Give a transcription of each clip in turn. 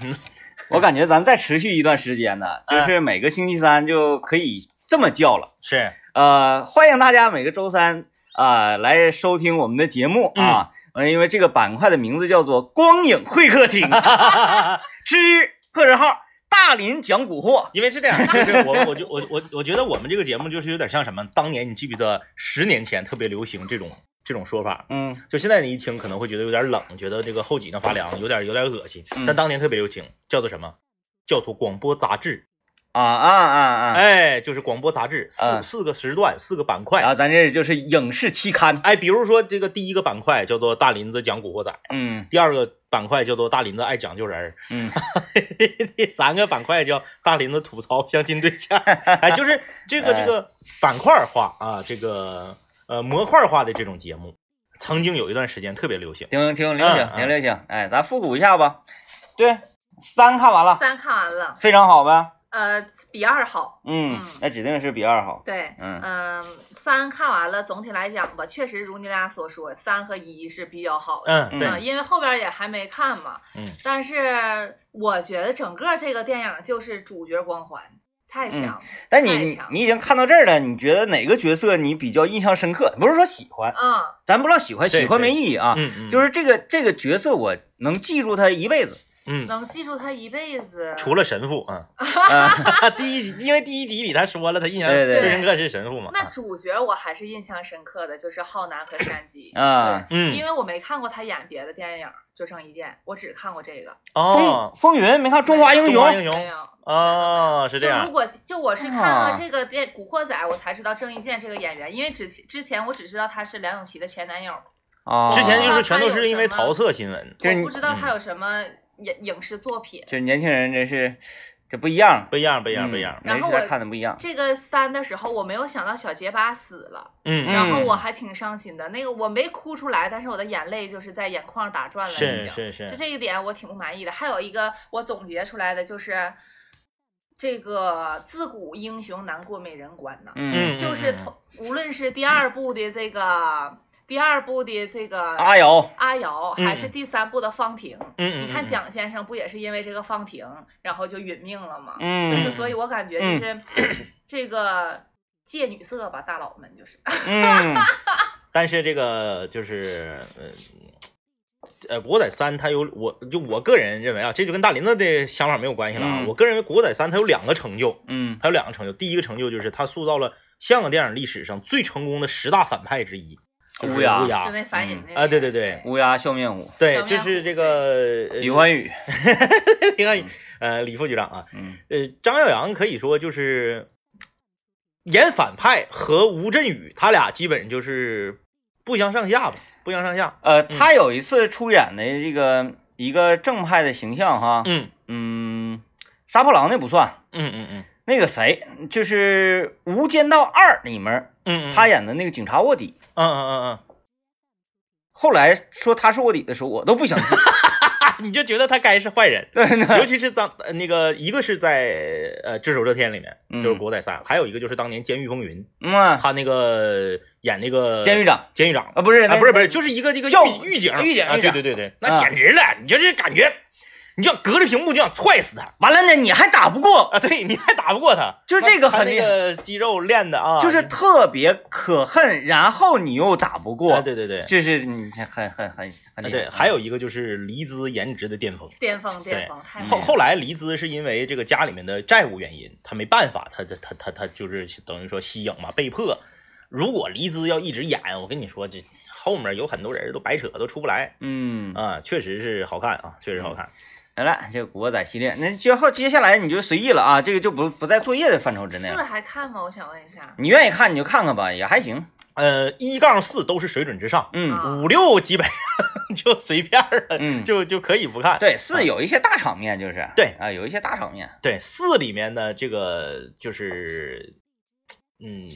我感觉咱再持续一段时间呢，就是每个星期三就可以这么叫了。是，呃，欢迎大家每个周三啊、来收听我们的节目啊。呃，因为这个板块的名字叫做“光影会客厅”之破折号大林讲古惑。因为是这样，就是我我就我我我觉得我们这个节目就是有点像什么？当年你记不记得十年前特别流行这种这种说法？嗯就现在你一听可能会觉得有点冷，觉得这个后脊梁发凉，有点有点恶心。嗯但当年特别流行，叫做什么？叫做广播杂志。啊啊啊啊！哎，就是广播杂志，嗯四四个时段，四个板块。啊咱这就是影视期刊。哎，比如说这个第一个板块叫做大林子讲古惑仔，嗯第二个板块叫做大林子爱讲究人儿，嗯 第三个板块叫大林子吐槽相亲对象，哎，就是这个这个板块化啊，这个呃模块化的这种节目，曾经有一段时间特别流行。挺挺流行挺流行。哎，咱复古一下吧。对，三看完了，三看完了，非常好呗。呃，比二好。嗯嗯，那指定是比二好。对，嗯嗯，三看完了，总体来讲吧，确实如你俩所说，三和一是比较好的。嗯，对，嗯，因为后边也还没看嘛。嗯。但是我觉得整个这个电影就是主角光环太强了。但你太强你已经看到这儿了，你觉得哪个角色你比较印象深刻？不是说喜欢，嗯，咱不知道喜欢，喜欢没意义啊。嗯嗯，就是这个这个角色，我能记住他一辈子。嗯，能记住他一辈子。除了神父，嗯，啊，第一集因为第一集里他说了，他印象最深刻是神父嘛。那主角我还是印象深刻的，就是浩南和山鸡。啊嗯因为我没看过他演别的电影，就剩一件，我只看过这个。哦风，风云没看《中华英雄》英雄没有。哦，是这样。就如果就我是看啊了这个电《古惑仔》，我才知道郑伊健这个演员，因为之前之前我只知道他是梁咏琪的前男友，啊，之前就哦是全都是因为桃色新闻，我不知道他有什么影影视作品。就是年轻人真是这不一样，不一样，不一样，不一样。然后我看的不一样。这个三的时候，我没有想到小结巴死了，嗯，然后我还挺伤心的。那个我没哭出来，但是我的眼泪就是在眼眶打转了，已是经。是是就，这一点我挺不满意的。还有一个我总结出来的就是，这个自古英雄难过美人关呐，嗯，就是从无论是第二部的这个第二部的这个阿瑶，阿瑶，嗯还是第三部的方婷，嗯嗯，你看嗯蒋先生不也是因为这个方婷，然后就殒命了吗？嗯，就是所以我感觉就是 这个借女色吧，大佬们就是。嗯但是这个就是呃。呃，古惑仔三它有，我就我个人认为啊，这就跟大林子的想法没有关系了啊。嗯我个人认为古惑仔三它有两个成就，嗯它有两个成就。第一个成就就是它塑造了香港电影历史上最成功的十大反派之一，就是乌鸦。乌鸦。就那反隐那啊，对对对。乌鸦笑面虎，对，就是这个呃李欢宇，李欢宇，呃，李副局长啊，嗯。呃，张耀扬可以说就是演反派和吴镇宇，他俩基本就是不相上下吧，不相上下。呃，他有一次出演的这个一个正派的形象哈，嗯。嗯，杀破狼那不算，嗯嗯嗯。那个谁，就是《无间道二》里面嗯，他演的那个警察卧底，嗯嗯嗯嗯。后来说他是卧底的时候，我都不相信，嗯，你就觉得他该是坏人，对，尤其是当呃那个一个是在呃《只手遮天》里面，嗯。就是国仔三，还有一个就是当年《监狱风云》，嗯啊，他那个演那个监狱长监狱长啊，不是啊，那不是不是，就是一个这个教狱狱警啊，狱警啊对对对对，那啊简直了，你就是感觉你就想隔着屏幕就想踹死他。完了呢，你还打不过，啊，对，你还打不过他，就这个很厉害个肌肉练的啊，就是特别可恨，然后你又打不过，啊，对对对，就是你这很很很很啊厉害对，还有一个就是黎姿颜值的巅峰。巅峰巅峰，太后后来黎姿是因为这个家里面的债务原因，他没办法，他他他他他就是等于说息影嘛，被迫。如果黎姿要一直演，我跟你说，这后面有很多人都白扯，都出不来嗯，啊，确实是好看啊，确实好看。来了，这个古惑仔系列，那最后接下来你就随意了啊，这个就不不在作业的范畴之内四了。还看吗？我想问一下。你愿意看你就看看吧，也还行。呃，一杠四都是水准之上，嗯啊五六基本上就随便了，嗯，就就可以不看。对，四有一些大场面，就是对啊，有一些大场面。对，四里面的这个就是，嗯，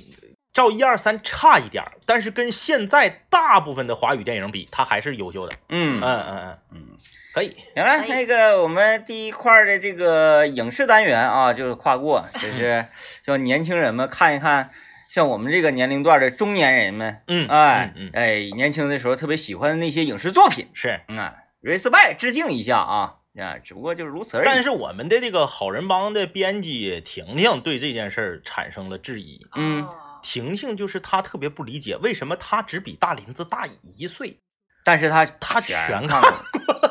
照一二三差一点儿，但是跟现在大部分的华语电影比，它还是优秀的。嗯嗯嗯嗯，嗯，可以。行了，那个我们第一块儿的这个影视单元啊，就是跨过，就是叫年轻人们看一看，像我们这个年龄段的中年人们，嗯，哎嗯嗯，哎，年轻的时候特别喜欢的那些影视作品，是嗯啊，respect 致敬一下啊。啊，只不过就是如此而已。但是我们的这个好人帮的编辑婷婷对这件事儿产生了质疑。嗯哦婷婷就是她特别不理解，为什么她只比大林子大一岁，但是她她全全看过，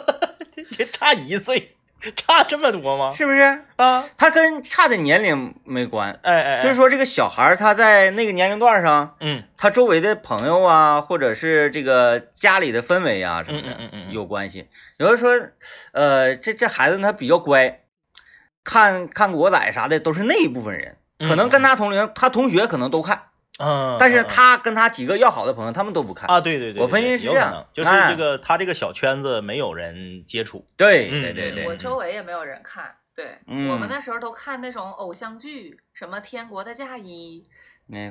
这差一岁，差这么多吗？是不是？啊，他跟差的年龄没关，哎哎，哎就是，说这个小孩他在那个年龄段上，嗯他周围的朋友啊，或者是这个家里的氛围啊什么的，嗯嗯嗯嗯有关系。有人说，呃，这这孩子他比较乖，看看国仔啥的都是那一部分人，可能跟他同龄，他同学可能都看，嗯，但是他跟他几个要好的朋友他们都不看。啊，对对对，我分析是这样就是哎这个他这个小圈子没有人接触，对嗯对对对，我周围也没有人看。对，嗯我们那时候都看那种偶像剧，什么《天国的嫁衣》，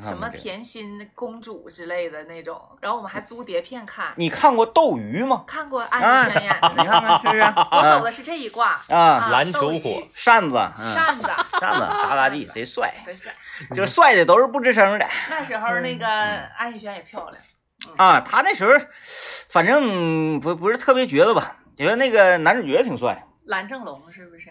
什么甜心公主之类的那种，然后我们还租碟片看。你看过斗鱼吗？看过安啊以轩演的你看看是不是？我走啊的是这一挂啊，篮球火扇子，嗯，扇子，扇子，嘎嘎地，贼帅。贼帅这个帅的都是不吱声的那时候那个安以轩也漂亮，啊。他那时候，反正不不是特别觉得吧，觉得那个男主角挺帅。蓝正龙是不是？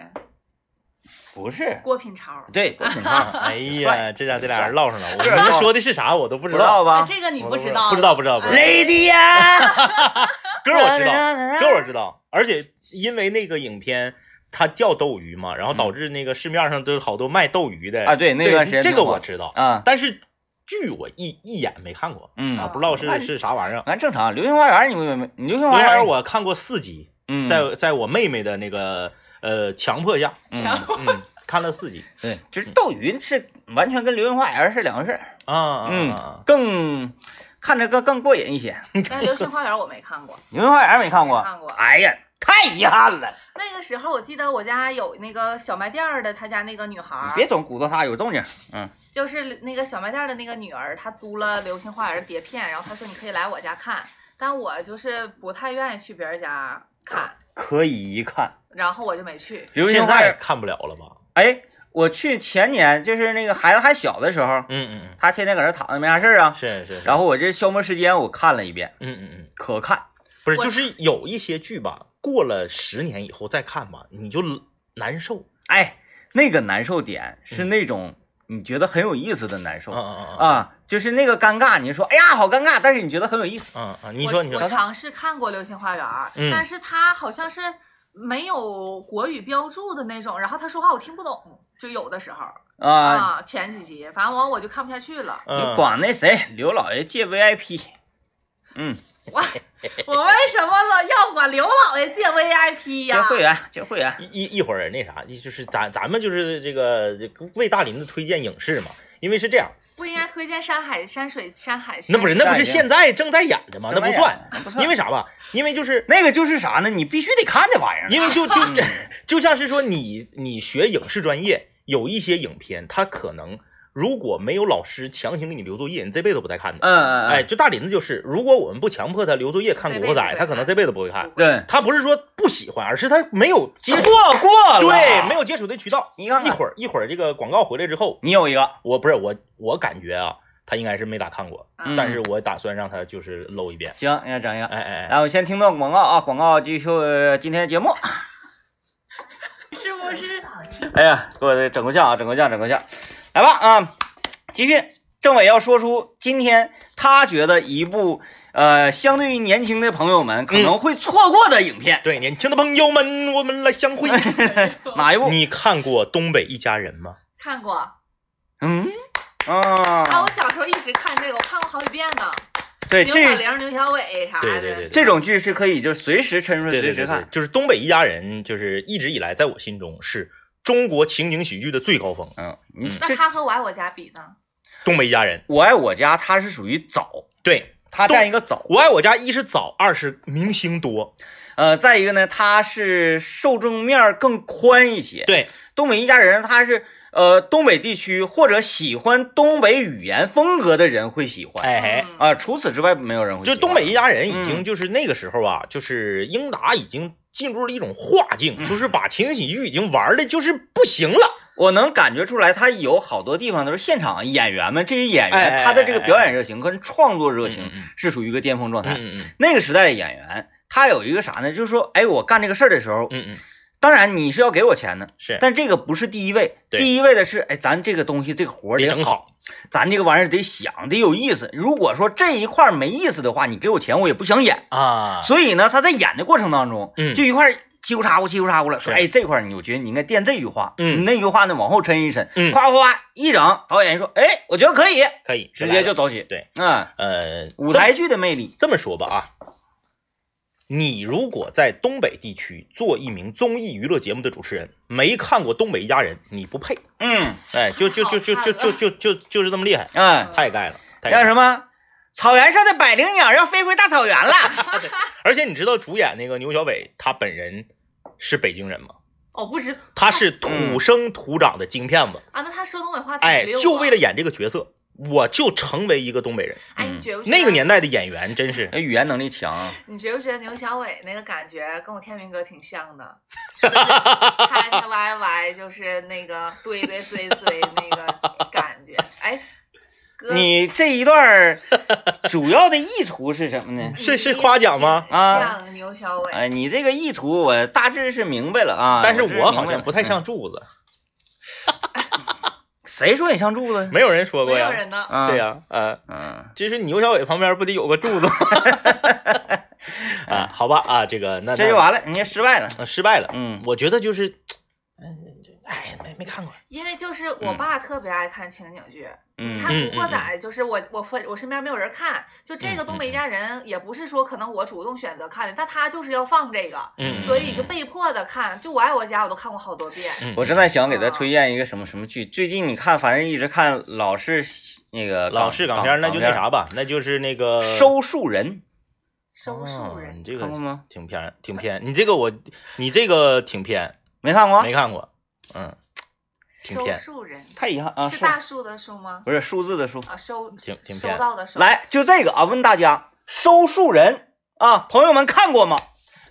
不是，郭品超。对，郭品超。哎呀，这俩这俩人唠上了，我是你们说的是啥我都不不知道，啊，知道吧？这个你不知道？不知道不知道不知道哎 Lady 呀，歌我知道，歌我知道，而且因为那个影片。它叫斗鱼嘛，然后导致那个市面上都有好多卖斗鱼的啊对那段时间这个我知道，啊，但是剧我一一眼没看过嗯啊，不知道是是啥玩意儿。反正正常。流星花园你没没？你流星花园我看过四集，嗯，在在我妹妹的那个呃强迫下，嗯强嗯，看了四集对，就是斗鱼是完全跟流星花园是两回事儿。啊啊嗯啊，更看着更更过瘾一些。但是《流星花园》我没看过。流星花园没看过？看过哎呀，太遗憾了！那个时候我记得我家有那个小卖店的，他家那个女孩儿，别总鼓捣他有动静。嗯，就是那个小卖店的那个女儿，她租了《流星花园》碟片，然后她说你可以来我家看，但我就是不太愿意去别人家看，可以一看。然后我就没去。现，在看不了了吧？哎，我去前年就是那个孩子还小的时候，嗯嗯嗯，他天天搁那躺着没啥事儿啊，是是，是然后我这消磨时间我看了一遍，嗯嗯嗯，可看。不是，就是有一些剧吧，过了十年以后再看吧，你就难受。哎，那个难受点是那种你觉得很有意思的难受嗯嗯嗯嗯啊，就是那个尴尬，你说哎呀好尴尬，但是你觉得很有意思。嗯嗯，你说你说，我尝试看过《流星花园》嗯但是它好像是没有国语标注的那种，然后他说话我听不懂，就有的时候啊，啊，前几集，反正我我就看不下去了。嗯你管那谁刘老爷借 VIP，嗯，我我为什么老要管刘老爷借 VIP 呀借呀？会员，借会员。一一一会儿那啥，就是咱咱们就是这个这个为大林子推荐影视嘛，因为是这样，不应该推荐山海山水山海？那不是那不是现在正在演的吗？那不算，那不算，因为啥吧？因为就是那个就是啥呢？你必须得看那玩意儿。因为就就嗯 就像是说你你学影视专业，有一些影片它可能如果没有老师强行给你留作业，你这辈子不带看的。嗯嗯，哎，，就大林子就是，如果我们不强迫他留作业看《古惑仔》，他可能这辈子不会看。对，他不是说不喜欢，而是他没有接触，错过了，对，没有接触的渠道。你看看一会儿一会儿这个广告回来之后，你有一个，我不是我我感觉啊，他应该是没咋看过，嗯但是我打算让他就是搂一遍。行，你看整一个。哎哎哎，然后先听段广告啊，广告继续呃今天的节目。是不是？哎呀，给我整个像啊，整个像，整个像，来吧啊，继续。政委要说出今天他觉得一部呃，相对于年轻的朋友们可能会错过的影片，对年轻的朋友们，我们来相会。哪一部？你看过《东北一家人》吗？看过啊？嗯啊我，小时候一直看这个，我看过好几遍呢。对刘小玲、刘小伟啥的。对对对对这种剧是可以就随时抻出来，对对对对随时看，。就是《东北一家人》，就是一直以来在我心中是中国情景喜剧的最高峰。嗯，那他和我爱我家比呢？东北一家人，我爱我家，他是属于早，对他占一个早。我爱我家，一是早，二是明星多。呃，再一个呢，他是受众面更宽一些。对，东北一家人，他是呃东北地区或者喜欢东北语言风格的人会喜欢。哎啊，除此之外没有人会喜欢。就东北一家人已嗯经就是那个时候啊，就是英达已经进入了一种化境，嗯 就是把情景喜剧已经玩的就是不行了。我能感觉出来，他有好多地方都是现场演员们，这些演员他的这个表演热情跟创作热情是属于一个巅峰状态。嗯嗯那个时代的演员，他有一个啥呢？就是说，哎，我干这个事儿的时候，嗯嗯当然你是要给我钱的，是。但这个不是第一位，对。第一位的是，哎，咱这个东西这个活儿得好，得整好，咱这个玩意儿得想得有意思。如果说这一块儿没意思的话，你给我钱我也不想演。啊，所以呢，他在演的过程当中，嗯。就一块儿叽咕喳咕叽咕喳咕了，说，对哎，这块儿你我觉得你应该垫这句话，嗯。你那句话呢往后抻一抻，嗯。夸夸夸一整，导演说，哎，我觉得可以，可以直接就走起。对，嗯，呃，舞台剧的魅力，这么说吧啊，你如果在东北地区做一名综艺娱乐节目的主持人，没看过《东北一家人》，你不配。嗯哎，就就就就就就就就就是这么厉害，嗯，太盖了。叫什么？草原上的百灵鸟要飞回大草原了。而且你知道主演那个牛小伟，他本人是北京人吗？哦不知他是土生土长的京片子，啊，那他说东北话挺哎，就为了演这个角色，我就成为一个东北人。哎，嗯你觉不觉得那个年代的演员真是那，语言能力强，你觉不觉得牛小伟那个感觉跟我天明哥挺像的？就是开开歪歪，就是那个堆堆碎碎那个感觉。哎，哥，你这一段儿主要的意图是什么呢？是是夸奖吗啊像牛小伟，哎，你这个意图我大致是明白了啊，但是我好像不太像柱子，谁说你像柱子？没有人说过呀。有人呢。啊，对，呀，呃，嗯，其实牛小伟旁边不得有个柱子吗？啊，好吧啊，这个那，这就完了，你也失败了。呃失败了。嗯我觉得就是，嗯，哎，没没看过。因为就是我爸特别爱看情景剧，嗯看《嗯古惑仔》，就是我我分我身边没有人看，就这个嗯《东北一家人》也不是说可能我主动选择看的，但他就是要放这个，嗯，所以就被迫的看。就《我爱我家》，我都看过好多遍。嗯我正在想给他推荐一个什么什么剧，最近你看，反正一直看老式那个老式港片，那就那啥吧，那就是那个收树人，收树哦人你，这个看过吗？挺偏，挺偏。你这个我，你这个挺偏，没看过？没看过。嗯，挺收偏，树人太遗憾啊！是大树的树吗？不是数字的数。啊，收挺挺收。到的收。，来，就这个啊，问大家，收树人啊，朋友们看过吗？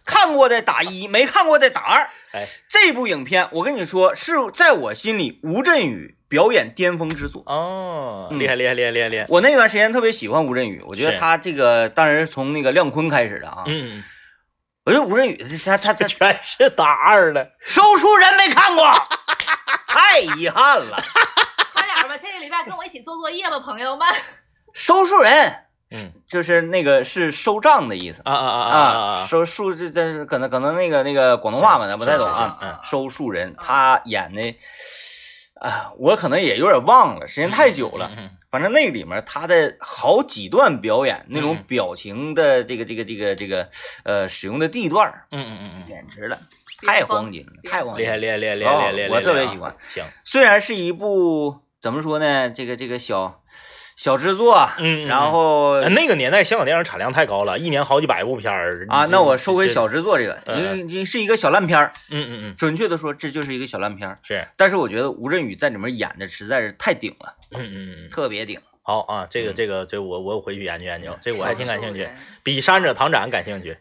看过的打一，没看过的打二。哎，这部影片我跟你说，是在我心里吴镇宇表演巅峰之作。哦，嗯厉害厉害厉害厉害厉害。我那段时间特别喜欢吴镇宇，我觉得他这个当然是从那个亮坤开始的啊。嗯，我觉得吴镇宇他 他他全是大二的。收书人没看过，太遗憾了。快点吧，这个礼拜跟我一起做作业吧，朋友们。收书人嗯就是那个是收账的意思啊啊啊啊啊！收数这这可能可能那个那个广东话嘛，咱不太懂啊。收书人他演的啊，我可能也有点忘了，时间太久了。嗯。反正那里面他的好几段表演，那种嗯表情的这个这个这个这个呃使用的地段儿，嗯嗯嗯嗯简直了，太黄金了，太黄金厉害厉害厉害厉害厉害！哦我特别喜欢。行，虽然是一部怎么说呢，这个这个小小制作，嗯，嗯然后呃那个年代香港电影产量太高了，一年好几百部片儿啊，那我收回小制作这个，嗯因为是一个小烂片儿。嗯嗯嗯，准确的说，这就是一个小烂片儿。是，但是我觉得吴镇宇在里面演的实在是太顶了，嗯嗯嗯，特别顶。好啊，这个嗯这个这我我回去研究研究，这我还挺感兴趣。比山者唐展感兴趣。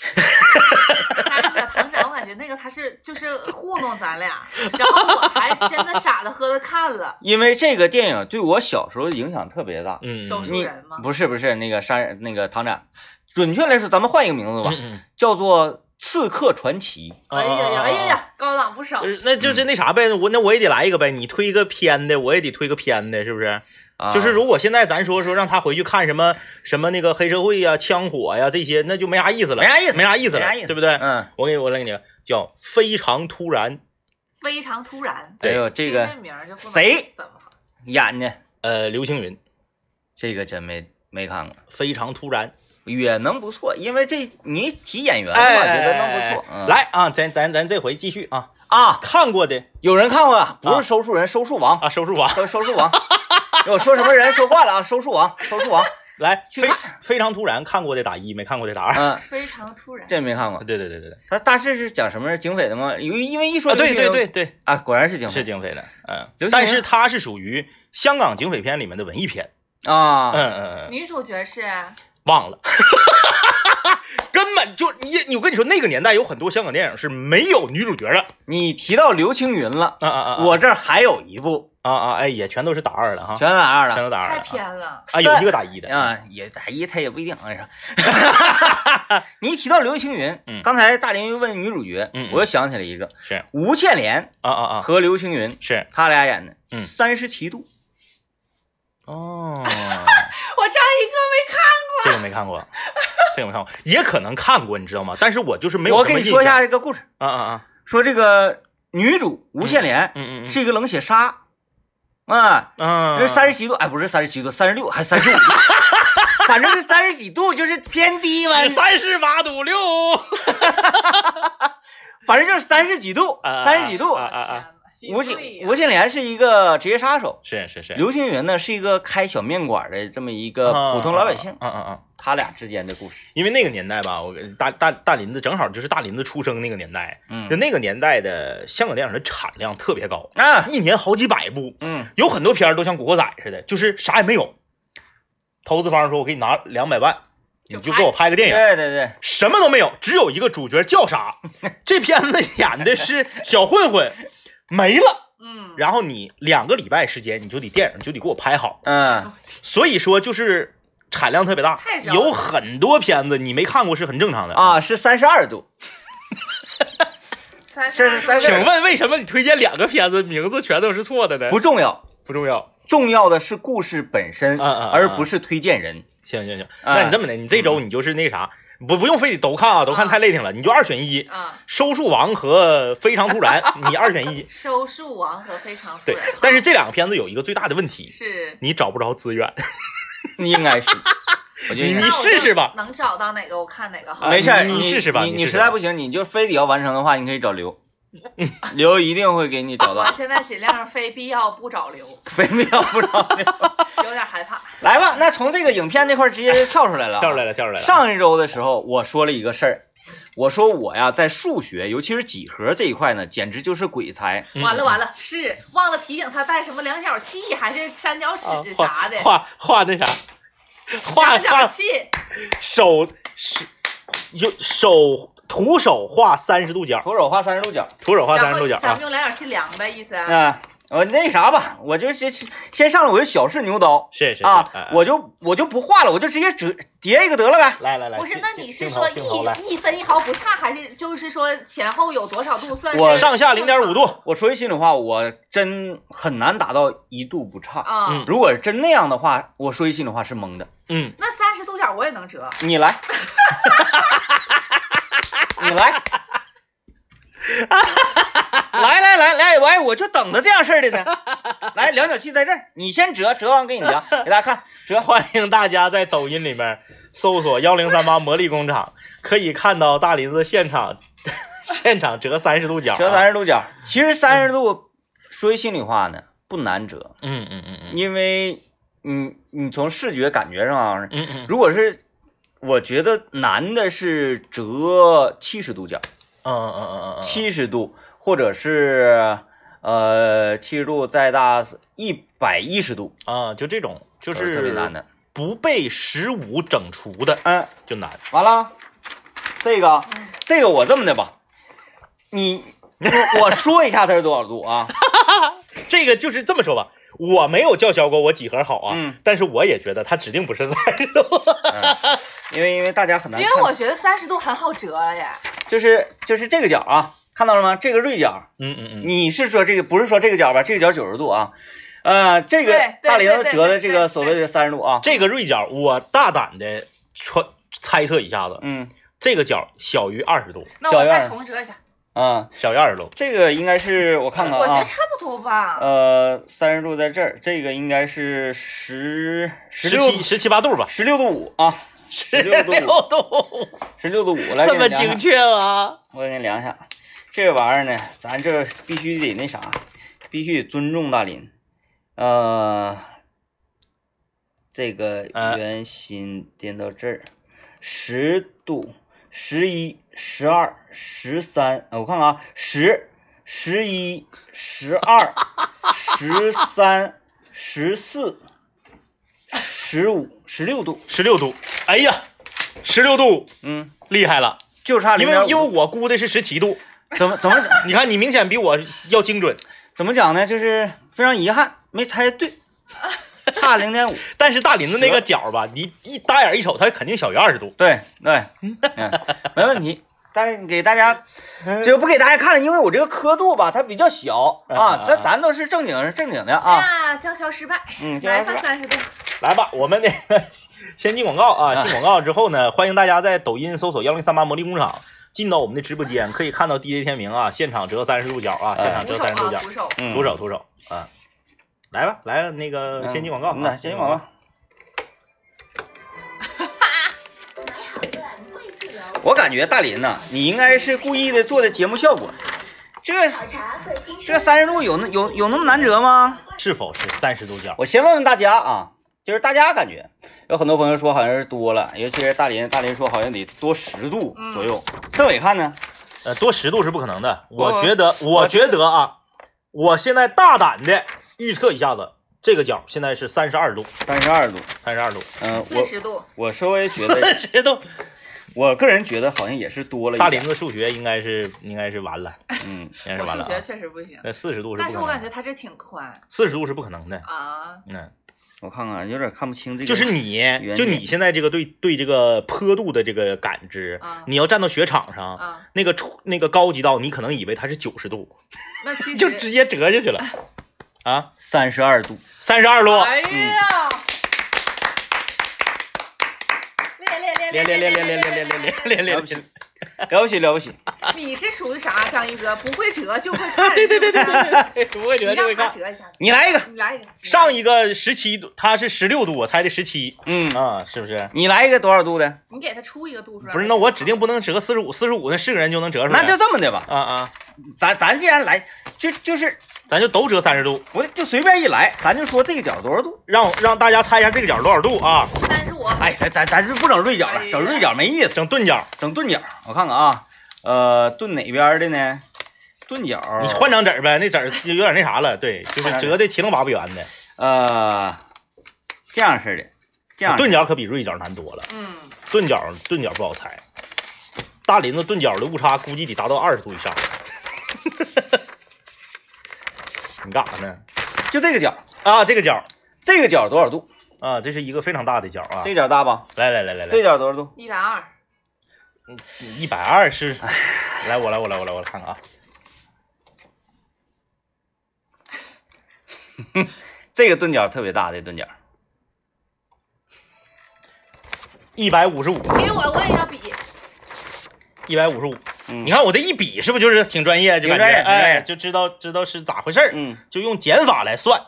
三者唐展，我感觉那个他是就是糊弄咱俩，然后我还真的傻的呵的看了。因为这个电影对我小时候影响特别大。嗯，收嗯你树人吗？不是不是那个山那个唐展，准确来说，咱们换一个名字吧，嗯嗯，叫做《刺客传奇》。哎呀呀，哎呀啊，呀，高档不少。就。是那就是那啥呗，我那我也得来一个呗，你推一个偏的，我也得推个偏的，是不是？啊。就是如果现在咱说说让他回去看什么什么那个黑社会呀、枪火呀这些，那就没啥意思了，没啥意思没啥意思了，没啥意思。对不对？嗯，我给你，我来给你叫非常突然，非常突然，哎呦，这个名儿就不谁？怎么？演的？呃，刘青云，这个真没没看过，非常突然，也能不错，因为这你一提演员嘛哎，觉得能不错。嗯来啊，咱咱咱这回继续啊，啊，看过的有人看过啊？不啊是收树人，收树王，啊，收数王，收收树王。我说什么人说话了啊？收树王，收树王。来，非非常突然，看过的打一，没看过的打二。嗯，非常突然。这没看过。对对对对对，他大致是讲什么警匪的吗？因为因为一说啊，对对对对，啊，果然是警匪是警匪的，嗯，但是他是属于香港警匪片里面的文艺片，啊。嗯嗯嗯，女主角是忘了，根本就你你我跟你说，那个年代有很多香港电影是没有女主角的。你提到刘青云了，啊啊啊！我这儿还有一部。啊啊哎，也全都是打二的哈，全打二的。全都打二太的偏了。啊，有一个打一的。啊，也打一他也不一定啊。你一提到刘青云，嗯。刚才大林又问女主角，嗯嗯。我又想起来一个是。吴倩莲啊啊啊。和刘青云，是。他俩演的嗯《三十七度。哦，我张一哥没看这个没看过，这个没看过，也可能看过，你知道吗？但是我就是》。没有我跟你说一下这个故事，啊啊啊，说这个女主吴倩莲嗯嗯嗯，是一个冷血杀啊，啊，这三十七度，哎，不是三十七度，三十六还三十五度，反正是三十几度，就是偏低吧，三十八度六，反正就是三十几度，啊三十几度。啊啊啊 吴倩心碎呀吴敬琏是一个职业杀手，是是是，刘青云呢是一个开小面馆的这么一个普通老百姓，嗯嗯嗯。他俩之间的故事。因为那个年代吧，我大大大林子正好就是大林子出生那个年代，嗯就那个年代的香港电影的产量特别高，啊，一年好几百部，嗯有很多片儿都像《古惑仔》似的，就是啥也没有。投资方说：“我给你拿两百万，你就给我拍个电影，对对对，什么都没有，只有一个主角叫啥。这片子演的是小混混，没了。嗯，然后你两个礼拜时间，你就得电影就得给我拍好。嗯，所以说就是产量特别大有很多片子你没看过是很正常的。啊是三十二度，三这是三十请问为什么你推荐两个片子名字全都是错的呢？不重要，不重要。重要的是故事本身，嗯嗯嗯而不是推荐人。行行行，哎那你这么的，你这周你就是那啥，不不用非得都看啊，都看太累挺了，你就二选一，啊，收束王和非常突然，你二选一。收束王和非常突对，但是这两个片子有一个最大的问题，是你找不着资源。应该是，我觉得你你试试吧能找到哪个我看哪个好。没事，你试试吧你你实在不行，你就非得要完成的话，你可以找刘，刘一定会给你找到。我，现在尽量非必要不找刘，非必要不找刘。有点害怕。来吧，那从这个影片那块直接就跳出来了。啊，跳出来了，跳出来了。上一周的时候，我说了一个事儿，我说我呀在数学，尤其是几何这一块呢，简直就是鬼才。嗯。完了完了，是忘了提醒他带什么量角器还是三角尺啊啥的，画画那啥，画量角画器手是有手徒手画三十度角，徒手画三十度角。徒手画三十度角啊。咱们用量角器量呗，意思。啊，我那啥吧，我就先先上来，我就小试牛刀。是是是啊我就我就不画了，我就直接折叠一个得了呗。来来来，不是，那你是说一一分一毫不差，还是就是说前后有多少度算我是上下零点五度，我说句心里话，我真很难达到一度不差。啊？嗯。如果真那样的话，我说句心里话是蒙的。嗯，那三十度角我也能折，你来，你来，来来来来，我我就等着这样事儿的呢。来，量角器在这儿，你先折，折完给你量，给大家看。折 欢迎大家在抖音里面搜索幺零三八魔力工厂，可以看到大林子现场 现场折三十度角啊，折三十度角，其实三十度，说句心里话呢，不难折，嗯嗯嗯嗯。因为你你从视觉感觉上，嗯嗯。如果是我觉得难的是折七十度角，嗯嗯嗯嗯嗯，七十度，或者是呃七十度再大一百一十度，啊，就这种就是是特别难的。不被十五整除的嗯，就难。完了，这个嗯这个我这么的吧，你我我说一下它是多少度啊？这个就是这么说吧，我没有叫嚣过我几何好啊，嗯但是我也觉得它指定不是三十度。嗯 因为因为大家很难，因为我觉得三十度很好折呀。就是就是这个角啊，看到了吗？这个锐角，嗯嗯嗯，你是说这个不是说这个角吧？这个角九十度啊，呃，这个大林子折的这个所谓的三十度啊，这个锐角，我大胆的揣猜测一下子，嗯这个角小于二十度，那我再重折一下，啊，小于二十度。这个应该是我看看啊，我觉得差不多吧。呃，三十度在这儿，这个应该是十十十六七十七八度吧，十六度五啊，十六度十六度五，来这么给你量精确一下，啊！我给你量一下，这玩意儿呢，咱这必须得那啥，必须得尊重大林，呃，这个呃。圆心颠到这儿，十度，十一、十二、十三，呃我看看啊，十、十一、十二、十三、十四、十五、十六度，十六度，哎呀，十六度，嗯，厉害了，就差零点因为因为我估的是十七度，怎么怎么 你看你明显比我要精准，怎么讲呢？就是非常遗憾，没猜对，差零点五。但是大林子那个角吧，你一打眼一瞅，它肯定小于二十度。对对，嗯，没问题。但是给大家，这个不给大家看了，因为我这个刻度吧，它比较小啊，咱咱都是正经正经的啊。呀，叫嚣失败，嗯，来吧，就是三十度。来吧，我们那个先进广告啊，进广告之后呢，欢迎大家在抖音搜索幺零三八魔力工厂，进到我们的直播间，可以看到 DJ 天明啊，现场折三十度角啊，现场折三十度角，徒手。嗯徒手徒手啊，来吧，来那个先进广告啊，那先进广告。我感觉大林呐，你应该是故意的做的节目效果。这这个三十度有那有有那么难折吗？是否是三十度角？我先问问大家啊，就是大家感觉有很多朋友说好像是多了，尤其是大林，大林说好像得多十度左右。政委看呢？呃，多十度是不可能的。我我觉得，我觉得啊，我现在大胆的预测一下子，这个角现在是三十二度，三十二度。三十二度，嗯，四我十度，我稍微觉得，三十度。我个人觉得好像也是多了一点。大林子数学应该是应该是完了，嗯，应 该是我数学完了啊。确实不行，那四十度是但是我感觉他这挺宽四十度是不可能的。啊。嗯，我看看，有点看不清这个。就是你，就你现在这个对对这个坡度的这个感知啊，你要站到雪场上，啊，那个出那个高级道你可能以为它是九十度，那其实就直接折下去了。啊，三十二度。三十二度，哎呀，练练连连连连连连连连连连连了不起，了不起，了不起！你是属于啥？张一哥不会折就会看，对对对对对对，不会折就会看。折一下，你来一个，你来一个。上一个十七度，他是十六度，我猜的十七嗯，啊，是不是？你来一个多少度的？你给他出一个度数。不是，那我指定不能折四十五，四十五那是个人就能折出来。那就这么的吧，啊啊，咱咱既然来，就就是咱就都折三十度，我就随便一来，咱就说这个角多少度？让让大家猜一下这个角多少度啊？三十五。哎，咱咱咱是不整锐角了，整锐角没意思，整钝角，整钝角。我看看啊，呃，钝哪边的呢？钝角，你换张纸呗，那纸就有点那啥了，对，就是折的七棱八不圆的。呃，这样式的，这样钝角可比锐角难多了，嗯，钝角钝角不好猜。大林子钝角的误差估计得达到二十度以上。你干啥呢？就这个角，啊，这个角这个角多少度？啊，这是一个非常大的角啊。这个角大吧？来来来来来，这角多少度？一百二。一百二是，来我来我来我来我来看看啊，这个钝角特别大的钝角，一百五十五，给我，我也要比。一百五十五。嗯，你看我这一比是不是就是挺专业？就感觉哎，就知道知道是咋回事儿，嗯，就用减法来算。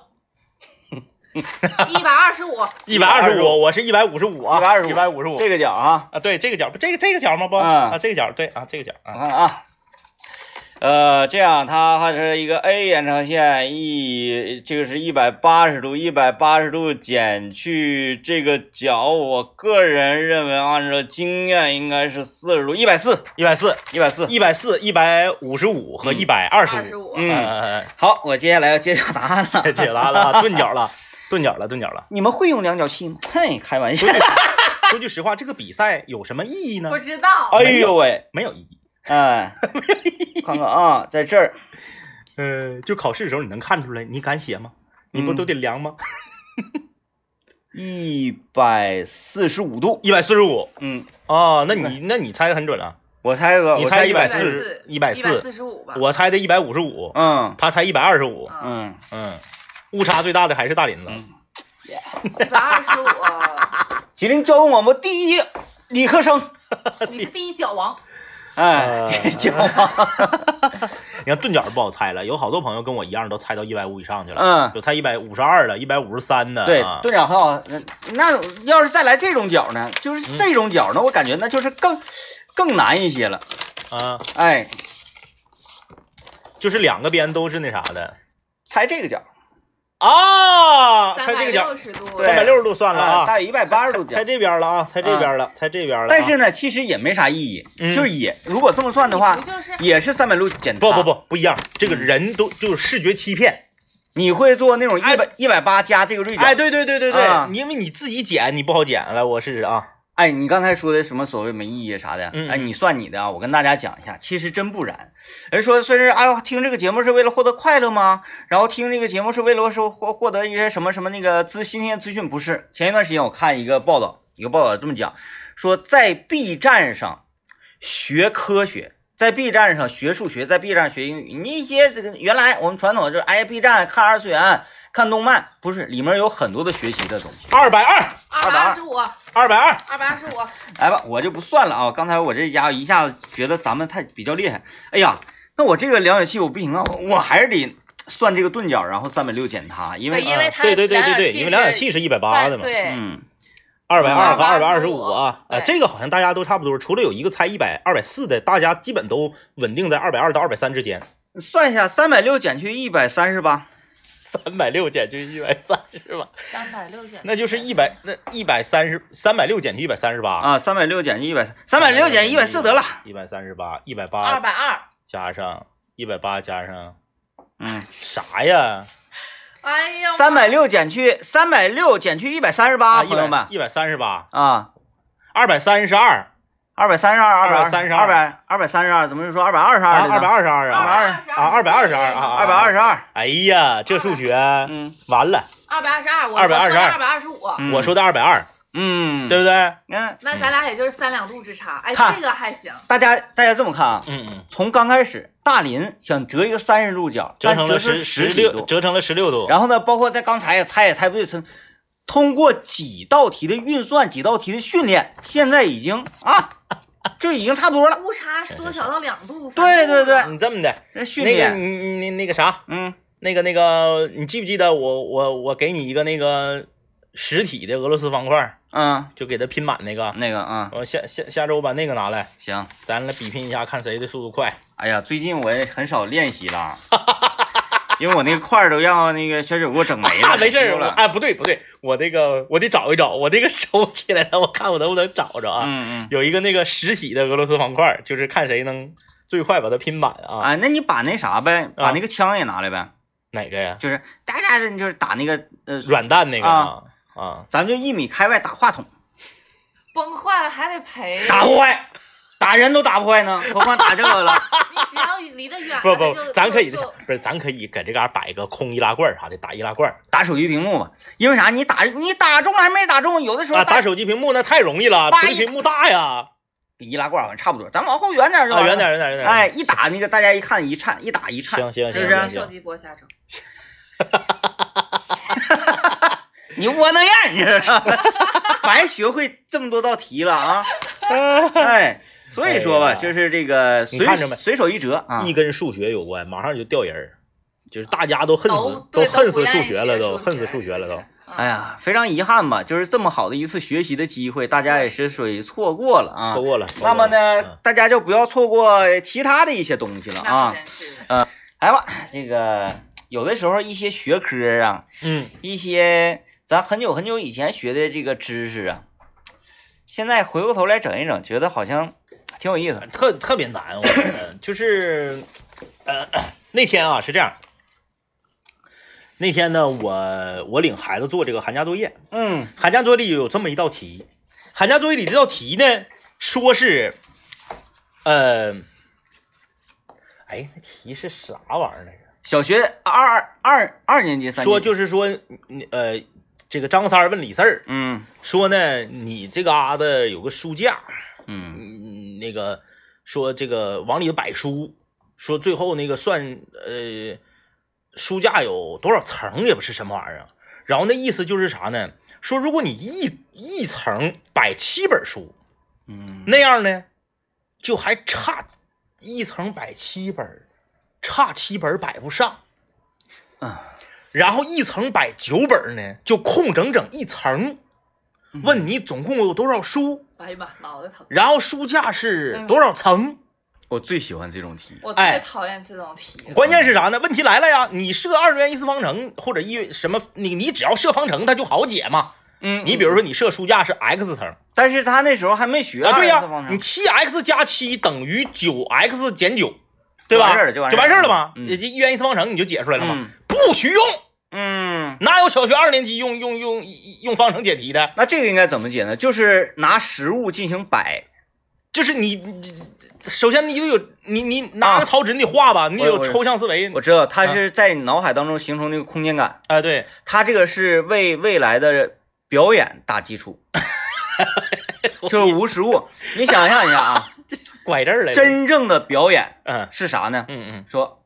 一百二十五。一百二十五，我是一百五十五啊，一百二十五一百五十五。这个角啊，啊，对，这个角不，这个这个角吗？不嗯啊，这个角对啊，这个角啊，看看啊，呃，这样它还是一个 A 延长线一，这个是一百八十度，一百八十度减去这个角，我个人认为按照经验应该是四十度，一百四，一百四，一百四。一百四，一百五十五和一百二十五。二十五。嗯嗯，好，我接下来要揭晓答案了。解答了啊，钝角了，钝角了，钝角了。你们会用量角器吗？嘿，开玩笑说。句说句实话，这个比赛有什么意义呢不？知道。哎呦喂，没有意义。哎，看看啊，在这儿，呃，就考试的时候你能看出来，你敢写吗？你不嗯都得量吗？一百四十五度。一百四十五嗯，哦，那你那你猜的很准了。我猜个，你猜猜140一百四。四，一百四四十五吧。我猜的一百五十五，嗯他猜一百二十五。嗯，嗯，嗯，误差最大的还是大林子。嗯一百二十五，吉林交通广播第一理科生。你是第一脚王。哎呃，交往。你看钝角不好猜了，有好多朋友跟我一样都猜到一百五以上去了，嗯，有猜一百五十二的，一百五十三的。对啊，钝角很好。那那要是再来这种角呢？嗯就是这种角呢，我感觉那就是更更难一些了。啊，哎，就是两个边都是那啥的猜这个角，啊，猜这个角。三百六十度。算了啊，大约一百八十度角猜。这边了啊，猜这边了，猜这边了啊。但是呢，其实也没啥意义，嗯。就是也如果这么算的话也是三百六减不不，不不一样，这个人都就是视觉欺骗。你会做那种一哎。百一百八加这个锐角，哎，对对对对对啊，因为你自己剪你不好剪，来我试试啊，哎，你刚才说的什么所谓没意义啥的，哎，嗯嗯你算你的啊！我跟大家讲一下，其实真不然。人说虽然哎呦，听这个节目是为了获得快乐吗？然后听这个节目是为了说获获得一些什么什么那个资新鲜资讯？不是。前一段时间我看一个报道，一个报道这么讲，说在 B 站上学科学，在 B 站上学数学，在 B 站学英语。你一些这个原来我们传统就是哎 B 站看二次元、看动漫，不是里面有很多的学习的东西。二百二，二百二十五，二百二，二百二十五，来吧，我就不算了啊！刚才我这家伙一下子觉得咱们太比较厉害，哎呀，那我这个量角器我不行啊，我我还是得算这个钝角，然后三百六减它，因为对，因为它对对对对因为量角器是一百八的嘛，对，嗯，二百二和二百二十五啊，呃，这个好像大家都差不多，除了有一个猜一百、二百四的，大家基本都稳定在二百二到二百三之间。算一下三百六减去一百三十八，三百六减去一百三是吧？三百六减，那就是一百，那一百三十，三百六减去一百三十八，啊，三百六减去一百，三百六减一百四得了，一百三十八，一百八二八百二，加上一百八加上嗯，啥呀？哎呀，三百六减去三百六减去一百三十八，啊，朋友们。一百三十八，啊，二百三十二，二百三十二，二百三十二。二百二百三十二，怎么又说二百二十啊，二？二百二十二啊，222啊二百二十二啊二百二十二，哎呀，这数学嗯。完了，二百二十二，我二百二十二百二十五，嗯。我说的二百二，嗯，对不对？你看，那咱俩也就是三两度之差，哎，看这个还行，大家大家这么看啊，嗯嗯，从刚开始大林想折一个三十度角，折成了十十十六，折成了十六度，然后呢，包括在刚才也猜也猜不对，是通过几道题的运算、几道题的训练，现在已经啊，就已经差不多了。误差缩小到两度，对对对你这么的，这训那个你你那个啥，嗯，那个那个，你记不记得我我我给你一个那个实体的俄罗斯方块，嗯，就给他拼满那个，那个啊、我下下下周把那个拿来，行。咱来比拼一下，看谁的速度快。哎呀，最近我也很少练习了，因为我那个块儿都让那个小九给我整没了，啊，没事了。我哎，不对不对，我这个我得找一找，我这个收起来了，我看我能不能找着啊。嗯嗯。有一个那个实体的俄罗斯方块，就是看谁能最快把它拼满啊。啊，那你把那啥呗，把啊那个枪也拿来呗，哪个呀？就是大家就是打那个呃，软弹那个啊啊，咱们就一米开外打话筒，崩坏了还得赔，打不坏，打人都打不坏呢，何况打这个了。你只要离得远，不不咱可以不是，咱可以搁这嘎摆个空易拉罐啥的，打易拉罐打手机屏幕嘛，因为啥？你打你打中了还没打中，有的时候啊，打手机屏幕那太容易了，屏幕大呀，比易拉罐好像差不多，咱往后远点就远点远点远点。哎，一打那个大家一看一颤，一打一颤，行行是不是行行手机播下整，你窝囊样，你知道吗？白学会这么多道题了啊！哎，所以说吧，哎就是这个随随手一折啊，一跟数学有关，马上就掉人儿，就是大家都恨都死，都恨死数学了，都恨死数学了都。嗯哎，呀，非常遗憾吧，就是这么好的一次学习的机会，大家也是属于错过了啊错。过了。那么了呢，，大家就不要错过其他的一些东西了那啊可。真是，来吧，这个有的时候一些学科啊，嗯，一些咱很久很久以前学的这个知识啊，现在回过头来整一整，觉得好像挺有意思。特特别难，我觉得就是，呃，那天啊是这样，那天呢，我我领孩子做这个寒假作业，嗯寒假作业里有这么一道题，寒假作业里这道题呢，说是，呃，哎，那题是啥玩意儿来着？小学二二二年级三说就是说，呃，这个张三儿问李四儿嗯说呢，你这嘎达有个书架，嗯嗯，那个说这个往里摆书，说最后那个算呃书架有多少层也不是什么玩意儿啊，然后那意思就是啥呢？说如果你一一层摆七本书，嗯那样呢就还差一层摆七本，差七本摆不上。啊然后一层摆九本呢，就空整整一层。问你总共有多少书？哎呀妈，脑袋疼。然后书架是多少层？我最喜欢这种题。我哎最讨厌这种题了。关键是啥呢？问题来了呀！你设二元一次方程或者一什么，你你只要设方程，它就好解嘛。嗯你比如说，你设书架是 x 层但是他那时候还没学啊，对呀二次方，程你七 x 加七等于九 x 减九，对吧？就完事儿了就完事儿了也就一元一次方程你就解出来了嘛。嗯不许用，嗯，哪有小学二年级用用用用方程解题的？那这个应该怎么解呢？就是拿实物进行摆。就是你，你首先你得有你你拿个草纸你得画吧，你得有抽象思维。我知道，它是在你脑海当中形成那个空间感。哎，对，它这个是为未来的表演打基础，就是无实物。你想象一下啊，拐这儿来了。真正的表演嗯是啥呢？嗯嗯说，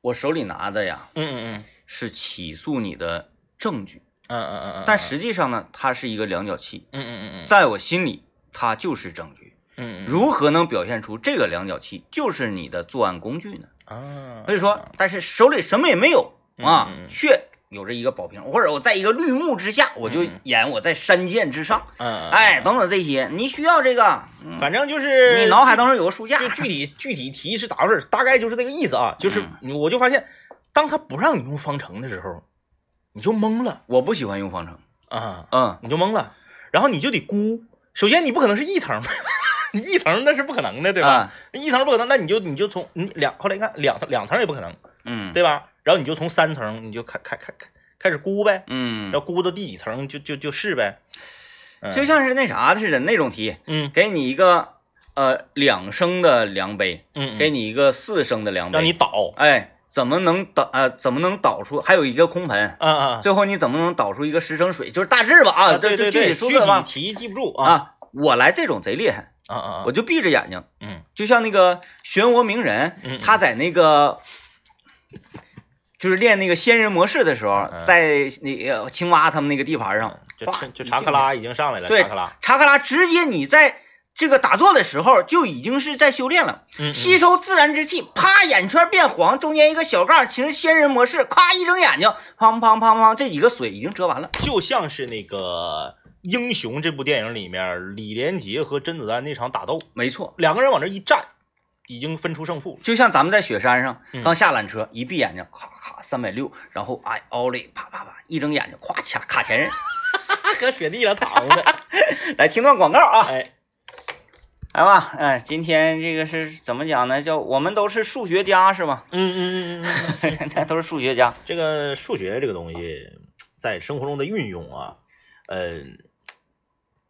我手里拿的呀嗯嗯嗯。是起诉你的证据，嗯嗯嗯嗯，但实际上呢，它是一个量角器，嗯嗯嗯嗯。在我心里，它就是证据。嗯嗯。如何能表现出这个量角器就是你的作案工具呢？啊，所以说，但是手里什么也没有啊却有着一个宝瓶，或者我在一个绿幕之下，我就演我在山涧之上，嗯，哎，等等这些，你需要这个，嗯反正就是你脑海当中有个书架，就具体具体题是咋回事，大概就是这个意思啊。就是我就发现，当他不让你用方程的时候，你就懵了我不喜欢用方程，啊，嗯，你就懵了，然后你就得估。首先你不可能是一层，你一层那是不可能的，对吧？啊一层不可能，那你就你就从你两后来你看两层两层也不可能，嗯，对吧？然后你就从三层你就开开开开开始估呗，嗯，要估到第几层就就就是呗，嗯就像是那啥似的那种题，嗯给你一个呃两升的量杯，嗯，嗯给你一个四升的量杯，让你倒，哎，怎么能导呃怎么能倒出？还有一个空盆，啊啊最后你怎么能倒出一个十升水？就是大致吧啊，对对对，具体具数字吧题记不住啊啊，我来这种贼厉害，啊啊，我就闭着眼睛，嗯就像那个漩涡鸣人嗯，他在那个。就是练那个仙人模式的时候，嗯。在那个青蛙他们那个地盘上，就就查克拉已经上来了，对查克拉，查克拉直接你在这个打坐的时候就已经是在修炼了，嗯，吸收自然之气，啪，眼圈变黄，中间一个小盖，形成仙人模式，咵一睁眼睛，砰砰砰砰，这几个水已经折完了。就像是那个《英雄》这部电影里面李连杰和甄子丹那场打斗，没错，两个人往这一站，已经分出胜负了。就像咱们在雪山上嗯刚下缆车，一闭眼睛，咔咔三百六，然后哎奥利，啪啪啪，一睁眼睛，咵卡卡前任。搁雪地上躺着，来听段广告啊，哎，来吧，哎，今天这个是怎么讲呢？叫我们都是数学家是吧？嗯嗯嗯嗯嗯，都是数学家。这个数学这个东西在生活中的运用啊，呃，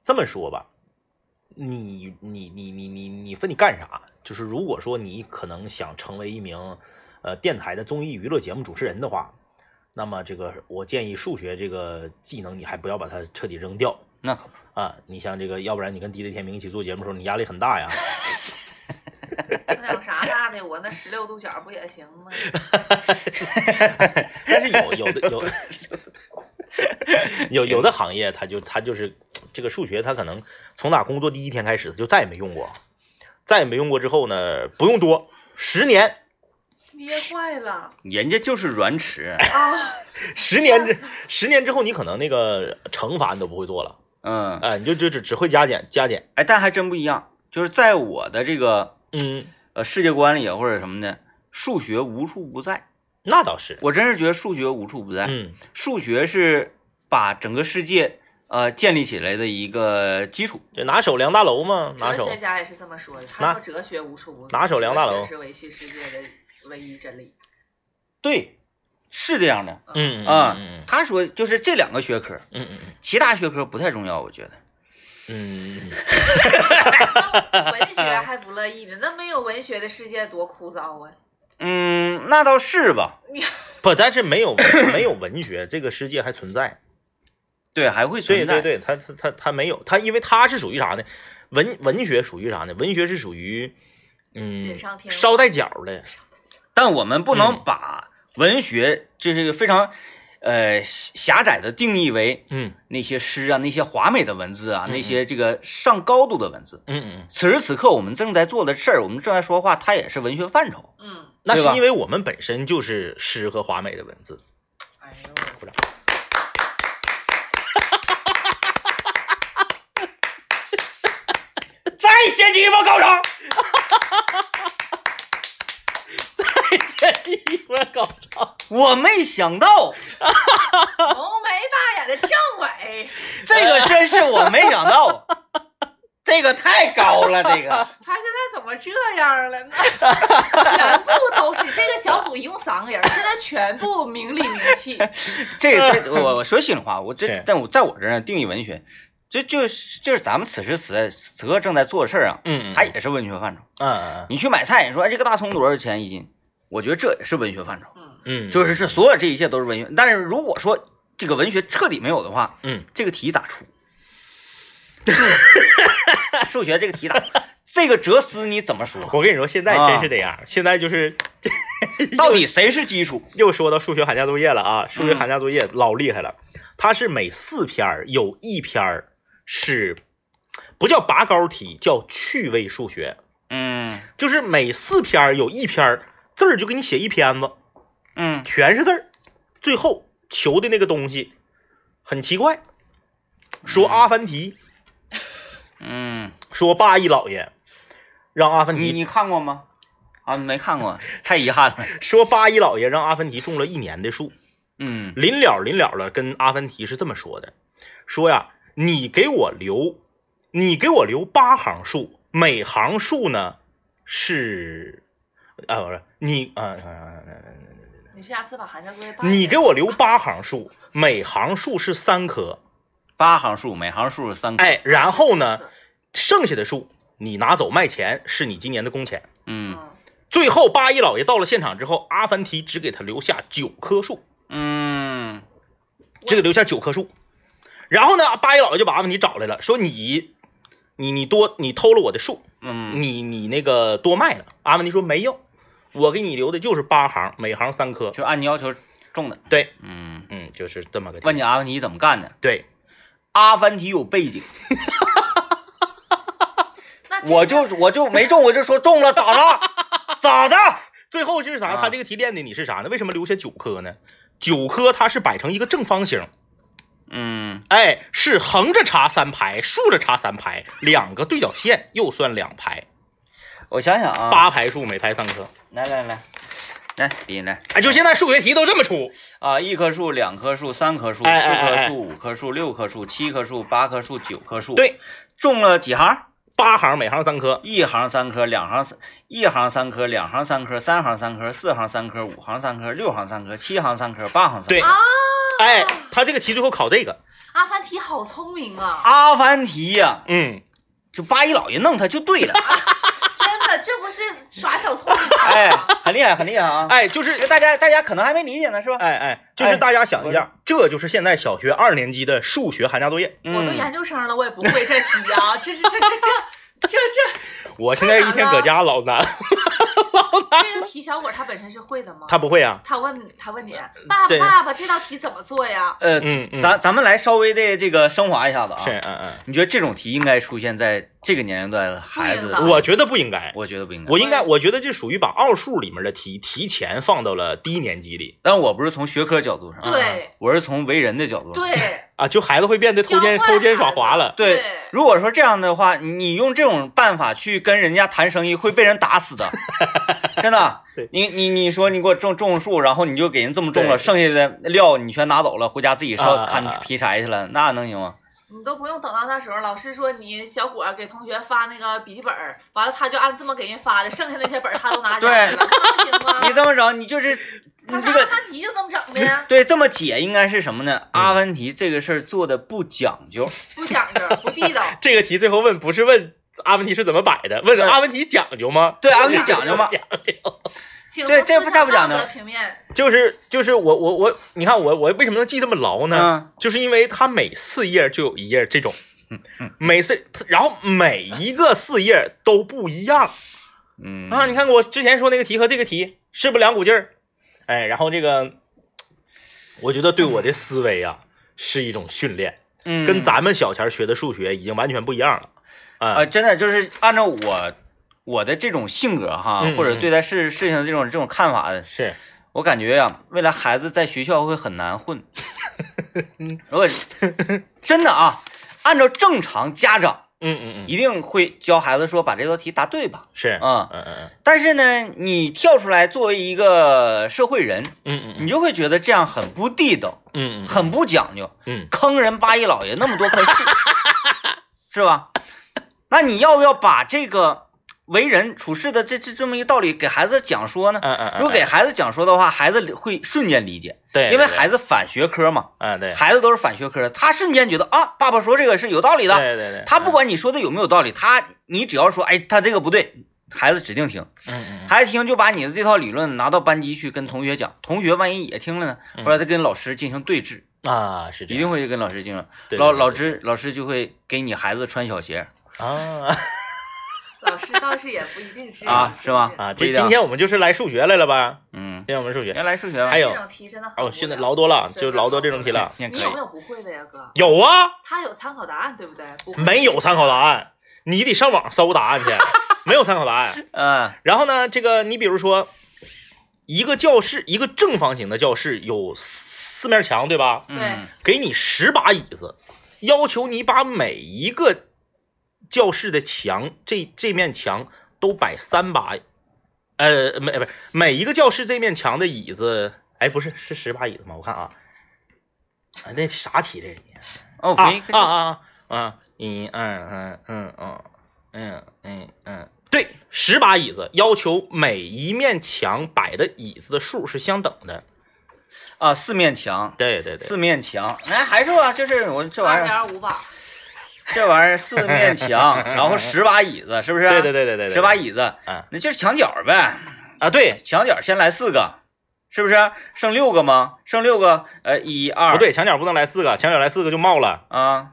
这么说吧，你你你你你你分你干啥？就是如果说你可能想成为一名呃电台的综艺娱乐节目主持人的话，那么这个我建议数学这个技能你还不要把它彻底扔掉那可不，啊！你像这个，要不然你跟 DJ 天明一起做节目的时候，你压力很大呀。那有啥大的？我那十六度角不也行吗？但是有有的有有有的行业，他就他就是这个数学，他可能从打工作第一天开始，他就再也没用过，再也没用过之后呢，不用多十年，憋坏了。人家就是软尺。啊！十年之十年之后，你可能那个乘法你都不会做了，嗯，哎、你就就只只会加减加减，哎，但还真不一样，就是在我的这个嗯，呃世界观里啊，或者什么的，数学无处不在。那倒是，我真是觉得数学无处不在，嗯。数学是把整个世界呃建立起来的一个基础。就拿手量大楼嘛，拿手哲学家也是这么说的，他说哲学无处不拿手量大楼是维系世界的唯一真理。对，是这样的嗯啊。嗯他说就是这两个学科，嗯嗯其他学科不太重要，我觉得。嗯文学还不乐意呢，那没有文学的世界多枯燥啊！嗯，那倒是吧。不，但是没有没有文学，这个世界还存在。对，还会对存在。对对，他他他他没有，他因为他是属于啥呢？文文学属于啥呢？文学是属于嗯捎带脚的，但我们不能嗯把文学就是一个非常呃狭窄的定义为嗯那些诗啊、那些华美的文字啊、嗯那些这个上高度的文字。嗯嗯，此时此刻，我们正在做的事儿，我们正在说话，它也是文学范畴。嗯，那是因为我们本身就是诗和华美的文字。哎呦，鼓掌。掀起一波高潮！再进一波高潮。我没想到，浓眉大眼的政委，这个真是我没想到，这个太高了，这个他现在怎么这样了呢？全部都是这个小组一共三个人，现在全部名利名气。这个这我我说心里话，我这但我在我这儿定义文学，这就是就是咱们此时此在此刻正在做的事儿啊，嗯，它也是文学范畴。嗯嗯你去买菜，你说哎这个大葱多少钱一斤？我觉得这也是文学范畴，嗯，嗯，就是这所有这一切都是文学。但是如果说这个文学彻底没有的话，嗯，这个题咋出？数学这个题咋？这个哲思你怎么说？我跟你说，现在真是这样，现在就是 到底谁是基础？又说到数学寒假作业了啊！数学寒假作业老厉害了，它是每四篇有一篇儿是不叫拔高题，叫趣味数学，嗯。就是每四篇儿有一篇儿字儿就给你写一篇子，嗯全是字儿，最后求的那个东西很奇怪，说阿凡提，嗯，说八一老爷让阿凡提你你看过吗？啊，没看过，太遗憾了。说八一老爷让阿凡提种了一年的树，嗯。临了临了了，跟阿凡提是这么说的：说呀，你给我留，你给我留八行数，每行数呢是，啊不是你啊、你下次把寒假作业你给我留八行数，每行数是三棵，八行数，每行数是三颗。哎，然后呢，剩下的数你拿走卖钱，是你今年的工钱。嗯嗯，最后八一老爷到了现场之后，阿凡提只给他留下九棵树，嗯只给留下九棵树。然后呢，八一老爷就把阿凡提找来了，说你，你你多你偷了我的树，嗯你你那个多卖了。阿凡提说没有，我给你留的就是八行，每行三颗。就按你要求种的。对，嗯，嗯，就是这么个。问你阿凡提怎么干的？对，阿凡提有背景，我就我就没中，我就说中了，咋的？咋的？最后是啥？啊他这个题练的你是啥呢？为什么留下九颗呢？九颗它是摆成一个正方形，嗯哎，是横着插三排，竖着插三排，两个对角线又算两排，我想想啊，八排数每排三棵。来来来，来比来哎，就现在数学题都这么出，啊，一棵树、两棵树、三棵树、四棵树、五棵树、六棵树、七棵树、八棵树、九棵树。，对，种了几行？八行每行三棵，一行三棵，两行三，一行三棵，两行三棵，三行三棵，四行三棵，五行三棵，六行三棵，七行三棵，八行三棵。对啊，哎，他这个题最后考这个，阿凡提好聪明啊！阿凡提呀、嗯，就八一老爷弄他就对了，真的，这不是耍小聪明吗？哎，很厉害，很厉害啊！哎，就是大家大家可能还没理解呢，是吧？哎哎，就是大家想一下，这就是现在小学二年级的数学寒假作业。我都嗯研究生了，我也不会这题啊！这这这这这这这我现在一天搁家老难，这个题，小果他本身是会的吗？他不会啊。他问他问你，爸爸爸爸，这道题怎么做呀？呃，嗯嗯咱咱们来稍微的这个升华一下子啊。是，嗯嗯，你觉得这种题应该出现在这个年龄段的孩子我觉得不应该，我觉得不应该。我应该，我我觉得这属于把奥数里面的题提前放到了低年级里但我不是从学科角度上，对我是从为人的角度上。对，啊，就孩子会变得偷奸偷奸耍滑了。对对如果说这样的话，你用这种办法去跟人家谈生意，会被人打死的，真的对。你你你说你给我种种树，然后你就给人这么种了，剩下的料你全拿走了，回家自己烧砍啊劈柴去了，那能行吗？你都不用等到那时候，老师说你小伙给同学发那个笔记本，完了他就按这么给人发的，剩下那些本儿他都拿家去了，那能行吗？你这么整，你就是你他这个说阿凡提就这么整的呀，对这么解应该是什么呢？阿凡提这个事儿做的不讲究，不讲究，不地道。这个题最后问不是问阿文提是怎么摆的，问阿文提讲究吗？对阿凡提讲究吗？讲究。对这不太不讲究平面，就是就是我我我，你看我我为什么能记这么牢呢？嗯就是因为它每四页就有一页这种，每次然后每一个四页都不一样嗯啊！你看我之前说那个题和这个题是不是两股劲儿？哎，然后这个，我觉得对我的思维啊是一种训练，嗯跟咱们小前学的数学已经完全不一样了啊！呃，真的就是按照我我的这种性格哈，嗯或者对待事事情的这种这种看法，是，我感觉呀、未来孩子在学校会很难混。如果真的啊，按照正常家长嗯嗯嗯，一定会教孩子说把这道题答对吧？是，嗯嗯嗯但是呢，你跳出来作为一个社会人，嗯嗯嗯。你就会觉得这样很不地道，嗯嗯很不讲究，嗯。坑人八一老爷那么多棵树，是吧？那你要不要把这个为人处事的这这这么一个道理给孩子讲说呢？嗯嗯嗯，如果给孩子讲说的话，孩子会瞬间理解，对，因为孩子反学科嘛，嗯对，孩子都是反学科，他瞬间觉得啊，爸爸说这个是有道理的，对对对，他不管你说的有没有道理，他你只要说，哎，他这个不对，孩子指定听，孩子听就把你的这套理论拿到班级去跟同学讲，同学万一也听了呢，嗯。或者他跟老师进行对峙，啊是一定会跟老师进行，老老师老师就会给你孩子穿小鞋啊。老师倒是也不一定是啊是吧？啊，这今天我们就是来数学来了吧？嗯。今，天我们数学。原来数学吧还有这种题真的哦，现在聊老多了，就老多这种题了。你有没有不会的呀，哥？有啊，他有参考答案，对不对？没有参考答案，你得上网搜答案去，没有参考答案。嗯。然后呢，这个你比如说，一个教室，一个正方形的教室有四四面墙，对吧？嗯给你十把椅子，要求你把每一个教室的墙，这这面墙都摆三把，呃，每不是每一个教室这面墙的椅子，哎，不是是十把椅子吗？我看啊，啊那啥题这是？哦，啊啊啊啊！一二三嗯嗯嗯嗯嗯，对，十把椅子，要求每一面墙摆的椅子的数是相等的。啊，四面墙，对对对，四面墙，哎，还是吧，就是我这玩意儿，点五把，这玩意儿四面墙，然后十把椅子，是不是？对对对对对对，十把椅子，嗯那就是墙角呗。啊，对，墙角先来四个，是不是？剩六个吗？剩六个，呃，一二，不对，墙角不能来四个，墙角来四个就冒了。啊，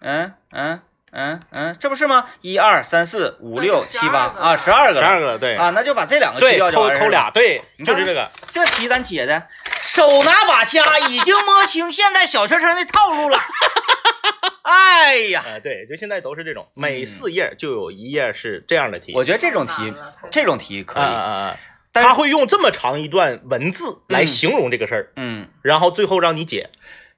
嗯嗯嗯嗯，这不是吗？一二三四五六七八啊，十二个，十二个了，对啊，那就把这两个去，掉就抠完了。抠俩，对，你就是这个。这题咱解的，手拿把掐，已经摸清现在小学生的套路了。哎呀，啊，对，就现在都是这种，每四页就有一页是这样的题。我觉得这种题这种题可以。啊啊！他会用这么长一段文字来嗯形容这个事儿，嗯，然后最后让你解。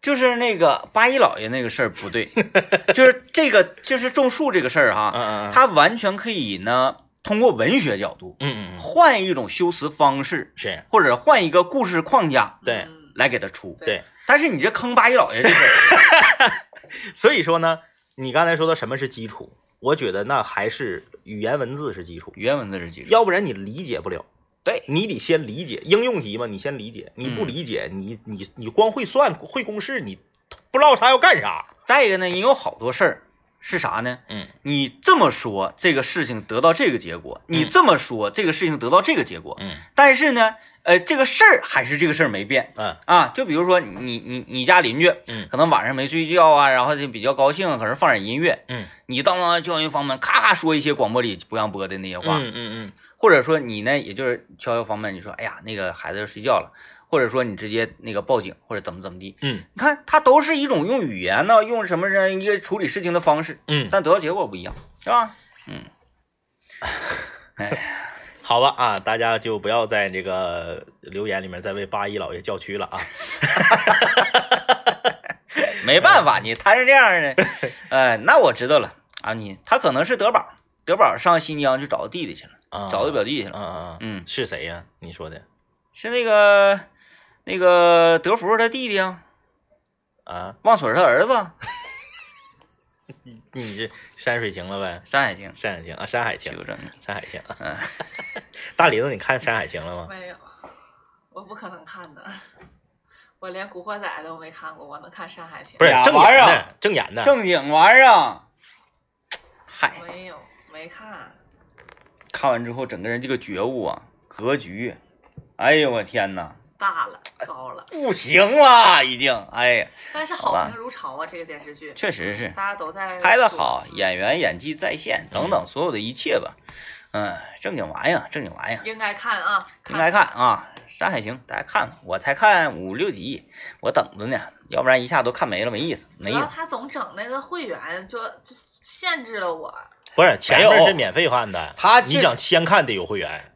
就是那个八一老爷那个事儿不对，就是这个就是种树这个事儿哈，嗯嗯嗯，他完全可以呢通过文学角度嗯嗯嗯换一种修辞方式，是或者换一个故事框架对嗯来给他出。对，但是你这坑八一老爷这个，所以说呢，你刚才说的什么是基础？我觉得那还是语言文字是基础，语言文字是基础。要不然你理解不了。对你得先理解应用题嘛，你先理解，你不嗯理解，你你你光会算会公式，你不知道他要干啥。再一个呢，你有好多事儿是啥呢？嗯你这么说，这个事情得到这个结果；你这么说，这个事情得到这个结果。嗯但是呢，呃，这个事儿还是这个事儿没变嗯啊。就比如说你你你家邻居，嗯可能晚上没睡觉啊，然后就比较高兴，可能放点音乐，嗯你当当教学房门，咔咔说一些广播里不让播的那些话，嗯嗯或者说你呢，也就是敲敲房门，你说，哎呀，那个孩子要睡觉了，或者说你直接那个报警，或者怎么怎么地，嗯你看，它都是一种用语言呢，用什么样一个处理事情的方式，嗯，但得到结果不一样，是吧？嗯，哎 好吧啊，大家就不要在这个留言里面再为八一老爷叫屈了啊。没办法，你他是这样的，哎，那我知道了啊，你他可能是德宝，德宝上新疆去找弟弟去了，啊找他表弟去嗯了，嗯嗯，嗯，是谁呀？你说的是那个那个德福他弟弟啊，啊？旺水他儿子 你这山水情了呗？山海情，山海情啊，山海情，纠正，山海情。嗯，大林子，你看山海情了吗？没有，我不可能看的，我连《古惑仔》都没看过，我能看《山海情》？不是正玩意儿的，正演的。正经玩意儿啊，嗨，没有，没看。看完之后整个人这个觉悟啊，格局，哎呦我天哪！大了，高了，不行了，已经，哎呀，但是好评如潮啊！这个电视剧，确实是大家都在说拍的好，演员演技在线等等所有的一切吧，嗯，正经玩意儿，正经玩意儿，应该看啊，应该看啊，《山海情》大家看看，我才看五六集，我等着呢，要不然一下都看没了，没意思，没意思。他总整那个会员，就就限制了我。不是前没有面是免费看的，他你想先看得有会员。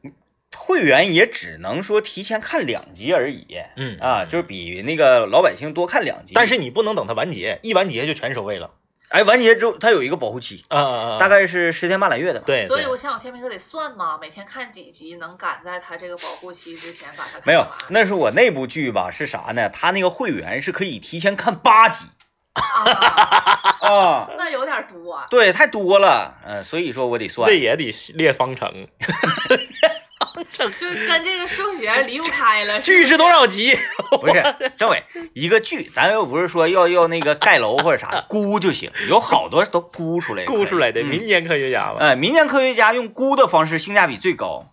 会员也只能说提前看两集而已，嗯啊，就是比那个老百姓多看两集。但是你不能等它完结，一完结就全收费了。哎，完结之后它有一个保护期，啊啊啊！大概是十天半拉月的吧。对，所以我想，我天明哥得算嘛，每天看几集，能赶在他这个保护期之前把它看没有完，那是我那部剧吧？是啥呢？他那个会员是可以提前看八集，啊，啊，那有点多。对，太多了，嗯，所以说我得算这。也得列方程，就是跟这个数学离不开了。剧是多少集？不是，政委，一个剧，咱又不是说要要那个盖楼或者啥，估就行，有好多都估出来，估出来的嗯民间科学家嘛。呃，民间科学家用估的方式性价比最高。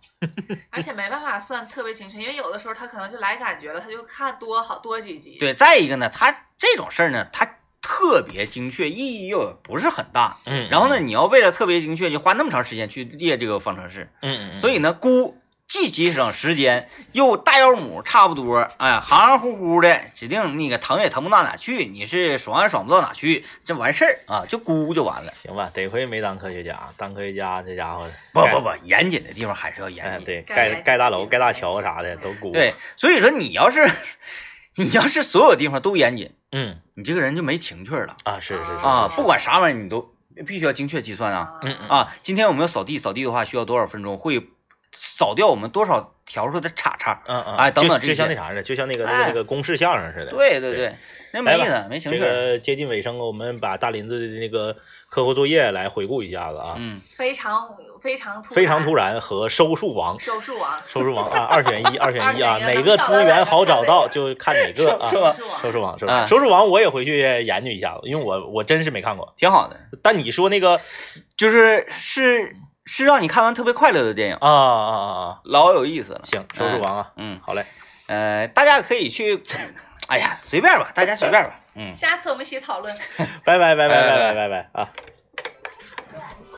而且没办法算特别精确，因为有的时候他可能就来感觉了，他就看多好多几集。对，再一个呢，他这种事儿呢，他特别精确，意义又不是很大。嗯，然后呢，你要为了特别精确，就花那么长时间去列这个方程式，嗯，嗯嗯，所以呢，估既节省时间，又大腰母差不多，哎，含含糊糊的，指定那个疼也疼不到哪去，你是爽也爽不到哪去，这完事儿啊，就估就完了。行吧，得亏没当科学家，当科学家这家伙不不不，严谨的地方还是要哎，严谨。对，盖盖大楼、盖大桥啥的都估。对，，所以说你要是你要是所有地方都严谨，嗯你这个人就没情趣了啊，是是是啊！不管啥玩意儿，你都必须要精确计算啊啊嗯嗯啊！今天我们要扫地，扫地的话需要多少分钟？会扫掉我们多少条数的叉叉？嗯嗯，哎等等就像那啥似的，就像那个那个哎。那个公式相声似的。对对对对，那没意思，没情这。个接近尾声，我们把大林子的那个课后作业来回顾一下子啊。嗯，非常非常突非常突然，和收束王，收数王，收束王啊，二选一，二选一啊，哪个资源好找到就看哪个啊。是。吧收束王，收束啊王，收束王，我也回去研究一下子，因为我我真是没看过。挺好的，但你说那个就是是是让你看完特别快乐的电影，啊啊啊啊，老有意思了。行，收视王啊，嗯，好嘞，呃，大家可以去，哎呀，随便吧，大家随便吧。嗯。下次我们一起讨论。拜拜拜拜拜拜拜拜拜拜啊。